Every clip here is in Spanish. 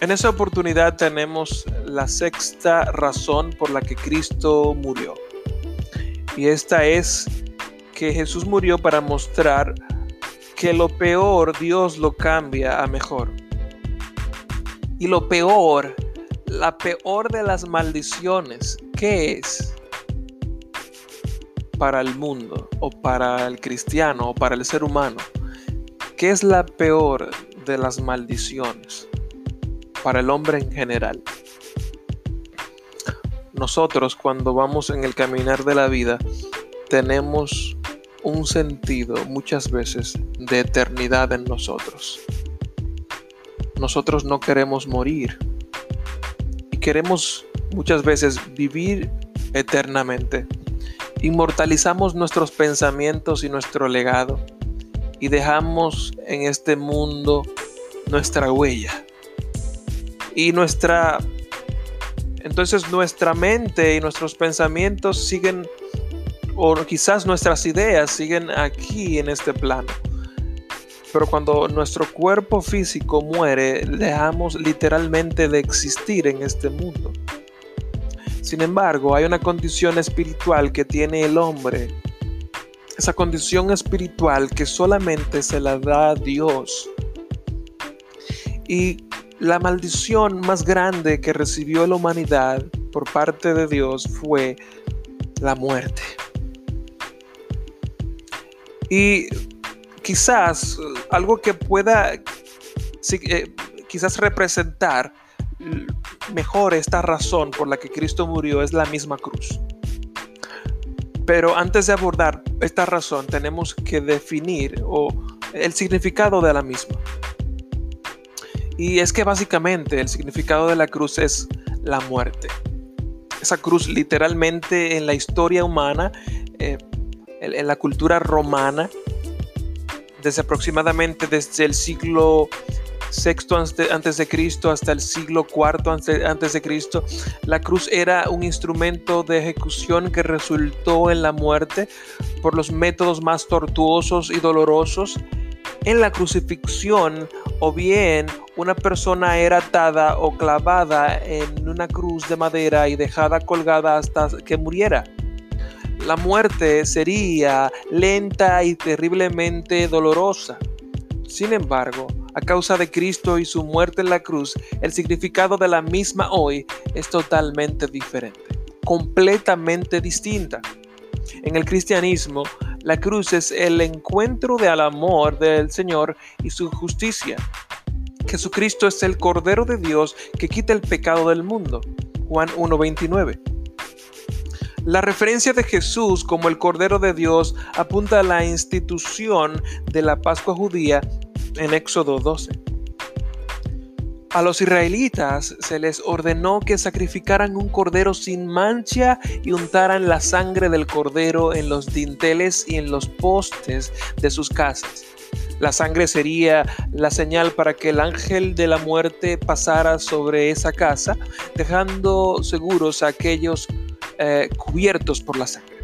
En esa oportunidad tenemos la sexta razón por la que Cristo murió. Y esta es que Jesús murió para mostrar que lo peor Dios lo cambia a mejor. Y lo peor, la peor de las maldiciones, ¿qué es? Para el mundo o para el cristiano o para el ser humano. ¿Qué es la peor de las maldiciones? Para el hombre en general. Nosotros cuando vamos en el caminar de la vida tenemos un sentido muchas veces de eternidad en nosotros. Nosotros no queremos morir y queremos muchas veces vivir eternamente. Inmortalizamos nuestros pensamientos y nuestro legado y dejamos en este mundo nuestra huella y nuestra entonces nuestra mente y nuestros pensamientos siguen o quizás nuestras ideas siguen aquí en este plano. Pero cuando nuestro cuerpo físico muere, dejamos literalmente de existir en este mundo. Sin embargo, hay una condición espiritual que tiene el hombre. Esa condición espiritual que solamente se la da Dios. Y la maldición más grande que recibió la humanidad por parte de Dios fue la muerte. Y quizás algo que pueda eh, quizás representar mejor esta razón por la que Cristo murió es la misma cruz. Pero antes de abordar esta razón tenemos que definir o el significado de la misma. Y es que básicamente el significado de la cruz es la muerte. Esa cruz literalmente en la historia humana, eh, en, la cultura romana, desde aproximadamente desde el siglo VI antes de Cristo hasta el siglo IV antes de Cristo, la cruz era un instrumento de ejecución que resultó en la muerte por los métodos más tortuosos y dolorosos en la crucifixión o bien una persona era atada o clavada en una cruz de madera y dejada colgada hasta que muriera. La muerte sería lenta y terriblemente dolorosa. Sin embargo, a causa de Cristo y su muerte en la cruz, el significado de la misma hoy es totalmente diferente, completamente distinta. En el cristianismo, la cruz es el encuentro del amor del Señor y su justicia. Jesucristo es el Cordero de Dios que quita el pecado del mundo. Juan 1.29. La referencia de Jesús como el Cordero de Dios apunta a la institución de la Pascua judía en Éxodo 12. A los israelitas se les ordenó que sacrificaran un cordero sin mancha y untaran la sangre del cordero en los dinteles y en los postes de sus casas. La sangre sería la señal para que el ángel de la muerte pasara sobre esa casa, dejando seguros a aquellos eh, cubiertos por la sangre.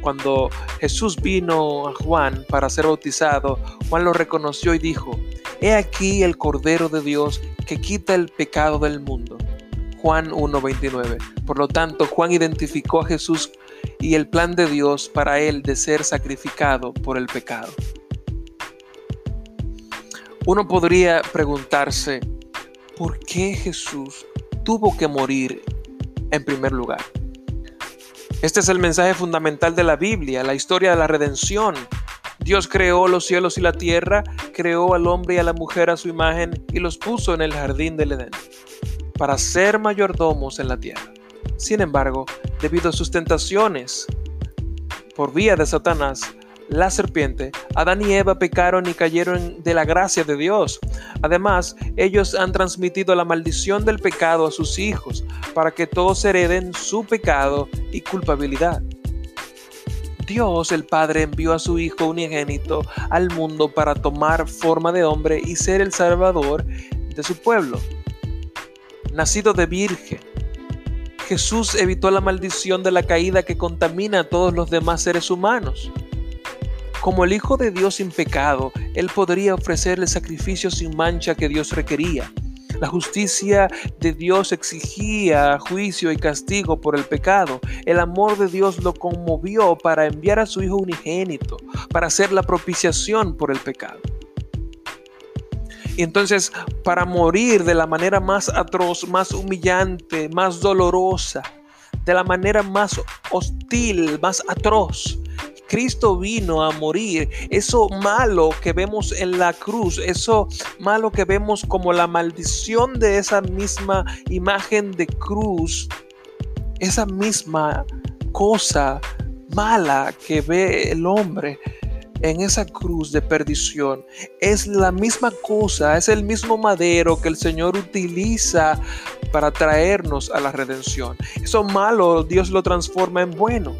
Cuando Jesús vino a Juan para ser bautizado, Juan lo reconoció y dijo, He aquí el Cordero de Dios que quita el pecado del mundo. Juan 1.29. Por lo tanto, Juan identificó a Jesús y el plan de Dios para él de ser sacrificado por el pecado. Uno podría preguntarse, ¿por qué Jesús tuvo que morir en primer lugar? Este es el mensaje fundamental de la Biblia, la historia de la redención. Dios creó los cielos y la tierra, creó al hombre y a la mujer a su imagen y los puso en el jardín del Edén para ser mayordomos en la tierra. Sin embargo, debido a sus tentaciones por vía de Satanás, la serpiente, Adán y Eva pecaron y cayeron de la gracia de Dios. Además, ellos han transmitido la maldición del pecado a sus hijos, para que todos hereden su pecado y culpabilidad. Dios el Padre envió a su Hijo unigénito al mundo para tomar forma de hombre y ser el Salvador de su pueblo. Nacido de virgen, Jesús evitó la maldición de la caída que contamina a todos los demás seres humanos. Como el Hijo de Dios sin pecado, Él podría ofrecer el sacrificio sin mancha que Dios requería. La justicia de Dios exigía juicio y castigo por el pecado. El amor de Dios lo conmovió para enviar a su Hijo unigénito, para hacer la propiciación por el pecado. Y entonces, para morir de la manera más atroz, más humillante, más dolorosa, de la manera más hostil, más atroz, Cristo vino a morir. Eso malo que vemos en la cruz, eso malo que vemos como la maldición de esa misma imagen de cruz, esa misma cosa mala que ve el hombre en esa cruz de perdición es la misma cosa, es el mismo madero que el Señor utiliza para traernos a la redención. Eso malo Dios lo transforma en bueno.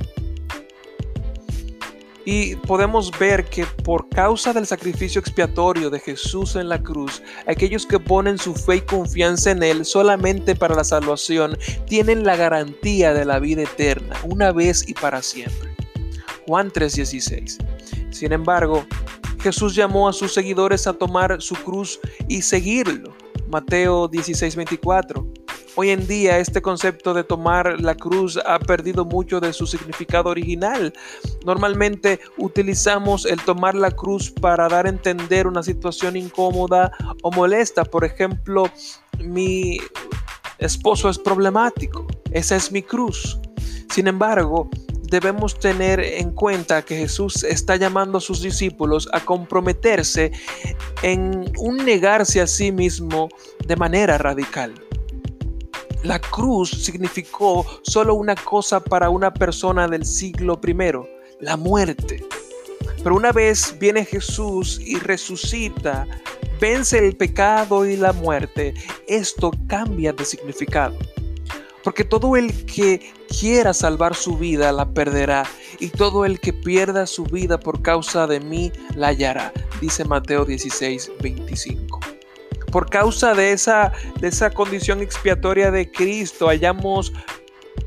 Y podemos ver que por causa del sacrificio expiatorio de Jesús en la cruz, aquellos que ponen su fe y confianza en Él solamente para la salvación tienen la garantía de la vida eterna, una vez y para siempre. Juan 3:16. Sin embargo, Jesús llamó a sus seguidores a tomar su cruz y seguirlo. Mateo 16:24. Hoy en día este concepto de tomar la cruz ha perdido mucho de su significado original. Normalmente utilizamos el tomar la cruz para dar a entender una situación incómoda o molesta. Por ejemplo, mi esposo es problemático. Esa es mi cruz. Sin embargo, debemos tener en cuenta que Jesús está llamando a sus discípulos a comprometerse en un negarse a sí mismo de manera radical. La cruz significó solo una cosa para una persona del siglo I, la muerte. Pero una vez viene Jesús y resucita, vence el pecado y la muerte, esto cambia de significado. Porque todo el que quiera salvar su vida la perderá, y todo el que pierda su vida por causa de mí la hallará, dice Mateo 16, 25 por causa de esa, de esa condición expiatoria de Cristo, hallamos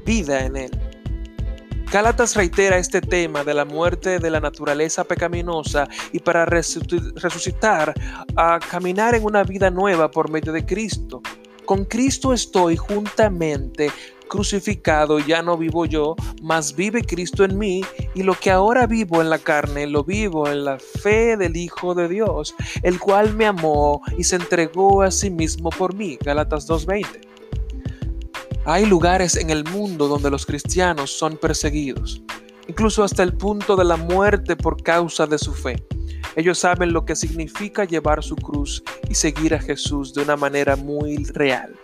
vida en Él. Gálatas reitera este tema de la muerte de la naturaleza pecaminosa y para resucitar a caminar en una vida nueva por medio de Cristo. Con Cristo estoy juntamente crucificado, ya no vivo yo, mas vive Cristo en mí, y lo que ahora vivo en la carne, lo vivo en la fe del Hijo de Dios, el cual me amó y se entregó a sí mismo por mí. Galatas 2.20. Hay lugares en el mundo donde los cristianos son perseguidos, incluso hasta el punto de la muerte por causa de su fe. Ellos saben lo que significa llevar su cruz y seguir a Jesús de una manera muy real.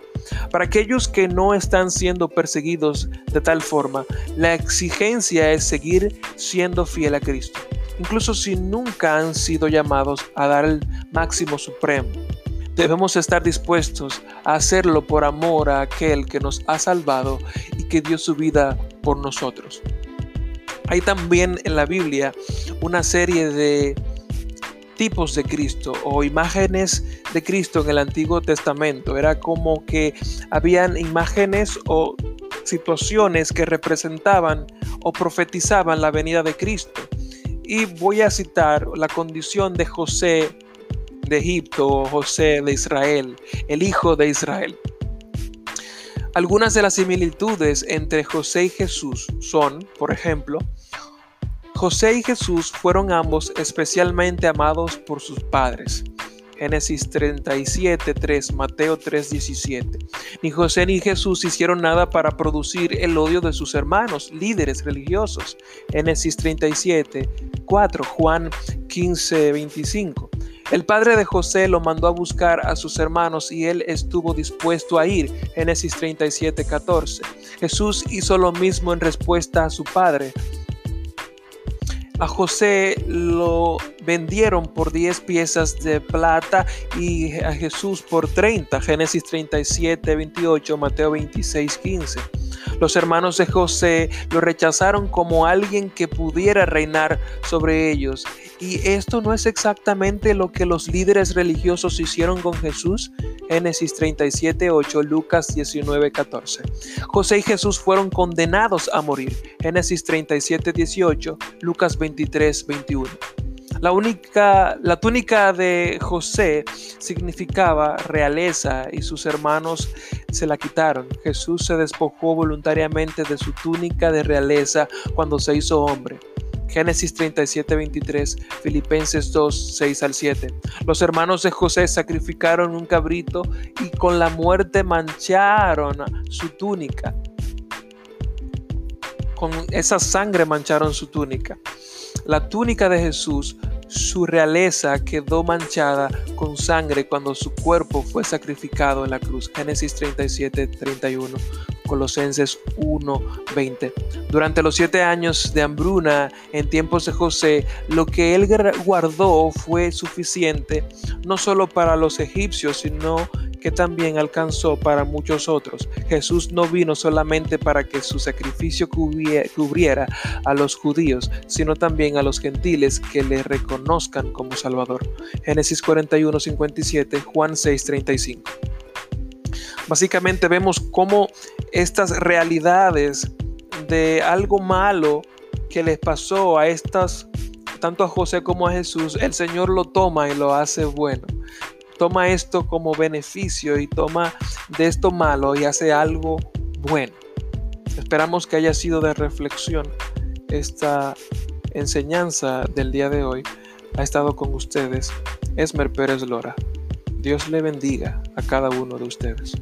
Para aquellos que no están siendo perseguidos de tal forma, la exigencia es seguir siendo fiel a Cristo, incluso si nunca han sido llamados a dar el máximo supremo. Debemos estar dispuestos a hacerlo por amor a aquel que nos ha salvado y que dio su vida por nosotros. Hay también en la Biblia una serie de tipos de Cristo o imágenes de Cristo en el Antiguo Testamento. Era como que habían imágenes o situaciones que representaban o profetizaban la venida de Cristo. Y voy a citar la condición de José de Egipto, José de Israel, el hijo de Israel. Algunas de las similitudes entre José y Jesús son, por ejemplo, José y Jesús fueron ambos especialmente amados por sus padres. Génesis 37, 3, Mateo 3, 17. Ni José ni Jesús hicieron nada para producir el odio de sus hermanos, líderes religiosos. Génesis 37, 4, Juan 15, 25. El padre de José lo mandó a buscar a sus hermanos y él estuvo dispuesto a ir. Génesis 37, 14. Jesús hizo lo mismo en respuesta a su padre. A José lo vendieron por 10 piezas de plata y a Jesús por 30. Génesis 37, 28, Mateo 26, 15. Los hermanos de José lo rechazaron como alguien que pudiera reinar sobre ellos. ¿Y esto no es exactamente lo que los líderes religiosos hicieron con Jesús? Génesis 37, 8, Lucas 19, 14. José y Jesús fueron condenados a morir. Génesis 37, 18, Lucas 23, 21. La, única, la túnica de José significaba realeza y sus hermanos se la quitaron. Jesús se despojó voluntariamente de su túnica de realeza cuando se hizo hombre. Génesis 37, 23, Filipenses 2, 6 al 7. Los hermanos de José sacrificaron un cabrito y con la muerte mancharon su túnica. Con esa sangre mancharon su túnica. La túnica de Jesús, su realeza quedó manchada con sangre cuando su cuerpo fue sacrificado en la cruz. Génesis 37, 31. Colosenses 1:20. Durante los siete años de hambruna en tiempos de José, lo que él guardó fue suficiente no solo para los egipcios, sino que también alcanzó para muchos otros. Jesús no vino solamente para que su sacrificio cubriera a los judíos, sino también a los gentiles que le reconozcan como Salvador. Génesis 41, 57, Juan 6, 35. Básicamente vemos cómo estas realidades de algo malo que les pasó a estas, tanto a José como a Jesús, el Señor lo toma y lo hace bueno. Toma esto como beneficio y toma de esto malo y hace algo bueno. Esperamos que haya sido de reflexión esta enseñanza del día de hoy. Ha estado con ustedes Esmer Pérez Lora. Dios le bendiga a cada uno de ustedes.